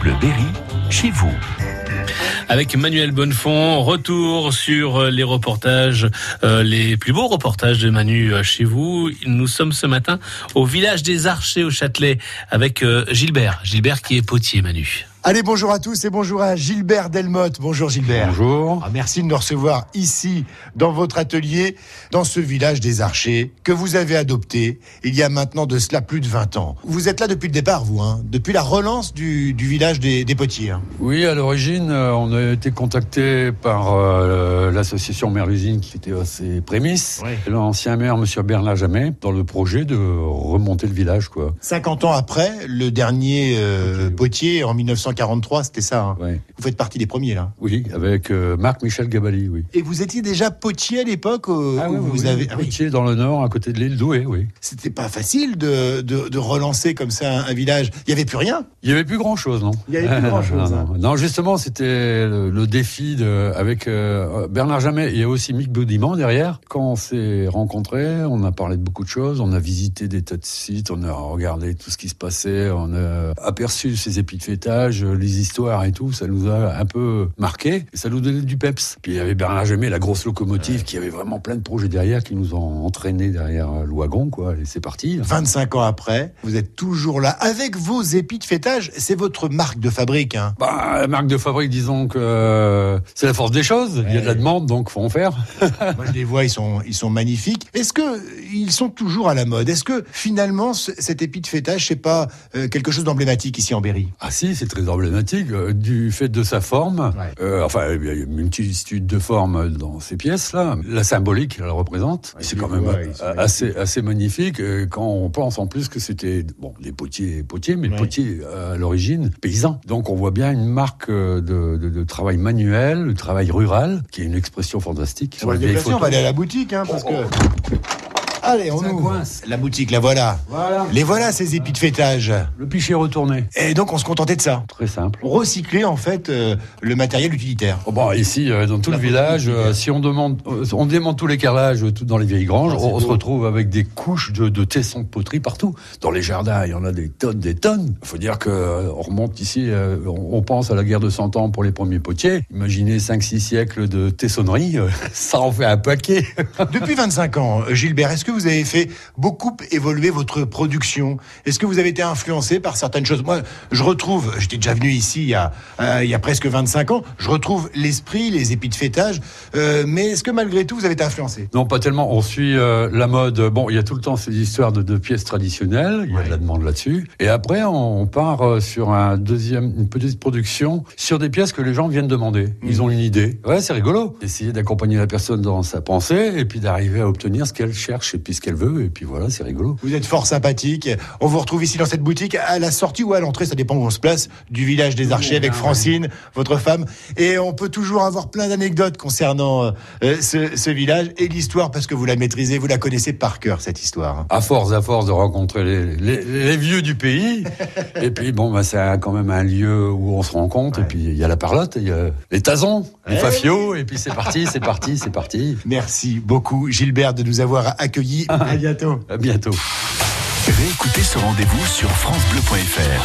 Bleu Berry, chez vous. Avec Manuel Bonnefond, retour sur les reportages, euh, les plus beaux reportages de Manu euh, chez vous. Nous sommes ce matin au village des Archers au Châtelet avec euh, Gilbert. Gilbert qui est potier, Manu. Allez, bonjour à tous et bonjour à Gilbert Delmotte. Bonjour Gilbert. Bonjour. Ah, merci de nous recevoir ici, dans votre atelier, dans ce village des Archers, que vous avez adopté il y a maintenant de cela plus de 20 ans. Vous êtes là depuis le départ, vous, hein, depuis la relance du, du village des, des Potiers. hein. Oui, à l'origine, euh, on a été contacté par euh, l'association Mère-Usine qui était à ses prémices. Ouais. L'ancien maire, monsieur Bernard Jamet, dans le projet de remonter le village, quoi. 50 ans après, le dernier euh. Potier, en 1943, c'était ça. hein. Ouais. Vous faites partie des premiers, là. Oui, avec euh, Marc-Michel Gabali, oui. Et vous étiez déjà potier à l'époque euh, où vous avez... Ah oui. Poitiers, dans le nord, à côté de l'île Douai, oui. C'était pas facile de, de, de relancer comme ça un, un village. Il y avait plus rien. Il y avait plus grand chose, non? Il y avait plus grand-chose, non, hein. non. Non, justement, c'était le, le défi de, avec euh, Jamet. Il y a aussi Mick Baudiman derrière. Quand on s'est rencontrés, on a parlé de beaucoup de choses. On a visité des tas de sites. On a regardé tout ce qui se passait. On a aperçu ces épis de fêtage, les histoires et tout. Ça nous a un peu marqué. Et ça nous donnait du peps. Puis il y avait Bernard Jamet, la grosse locomotive, qui avait vraiment plein de projets derrière, qui nous ont entraînés derrière le wagon, quoi. Et c'est parti. 25 ans après, vous êtes toujours là avec vos épis de fêtage. C'est votre marque de fabrique. Hein. Bah, la marque de fabrique, disons que euh, c'est la force des choses. Il y a de la Ouais. Demande, donc faut en faire. Moi, je les vois, ils sont, ils sont magnifiques. Est-ce que ils sont toujours à la mode? Est-ce que finalement, ce- cet épi de fêtage, c'est pas euh, quelque chose d'emblématique ici en Berry? Ah si, c'est très emblématique euh, du fait de sa forme. Ouais. Euh, enfin, il y a une multitude de formes dans ces pièces-là. La symbolique, elle représente. Ouais, c'est quand les même assez, assez magnifique quand on pense en plus que c'était bon des potiers, potiers, mais potiers à l'origine paysans. Donc on voit bien une marque de, de, de travail manuel, de travail rural, qui est une expression fantastique. Va se les vieilles déplacer, on va photos. aller à la boutique, hein, parce que. Allez, on Ça ouvre. coince. La boutique, la voilà. Voilà. Les voilà, ces épis de fêtage. Le pichet retourné. Et donc, on se contentait de ça. Très simple. Recycler, en fait, euh, le matériel utilitaire. Oh, bon, ici, euh, dans tout La le village, euh, si on demande, euh, on démonte tous les carrelages tout dans les vieilles granges, Ah, on, on se retrouve avec des couches de, de tessons de poterie partout. Dans les jardins, il y en a des tonnes, des tonnes. Il faut dire que euh, on remonte ici, euh, on, on pense à la guerre de 100 ans pour les premiers potiers. Imaginez 5-6 siècles de tessonnerie, euh, ça en fait un paquet. Depuis 25 ans, Gilbert, est-ce que vous avez fait beaucoup évoluer votre production? Est-ce que vous avez été influencé par certaines choses? Moi, je retrouve, j'étais déjà venu ici il y a, euh, il y a presque 25 ans, je retrouve l'esprit, les épis de fêtage, euh, mais est-ce que malgré tout, vous avez été influencé? Non, pas tellement. On suit euh, la mode. Bon, il y a tout le temps ces histoires de, de pièces traditionnelles. Il y a Ouais. de la demande là-dessus. Et après, on, on part sur un deuxième, une petite production sur des pièces que les gens viennent demander. Ils ont une idée. Ouais, c'est rigolo. Essayer d'accompagner la personne dans sa pensée et puis d'arriver à obtenir ce qu'elle cherche et puis ce qu'elle veut. Et puis voilà, c'est rigolo. Vous êtes fort sympathique. On vous retrouve ici dans cette boutique à la sortie ou à l'entrée, ça dépend où on se place, du village des Archers avec Francine, votre femme. Et on peut toujours avoir plein d'anecdotes concernant euh, euh, ce, ce village et l'histoire parce que vous la maîtrisez, vous la connaissez par cœur cette histoire. À force, à force de rencontrer les, les- les vieux du pays. et puis bon, bah, c'est un- quand même un lieu où on se rencontre. Et puis il y a la parlotte, il y a les tasons, les Eh fafios. Et puis c'est parti, c'est parti, c'est parti. Merci beaucoup Gilbert de nous avoir accueillis. À bientôt. À bientôt. Réécoutez ce rendez-vous sur FranceBleu.fr.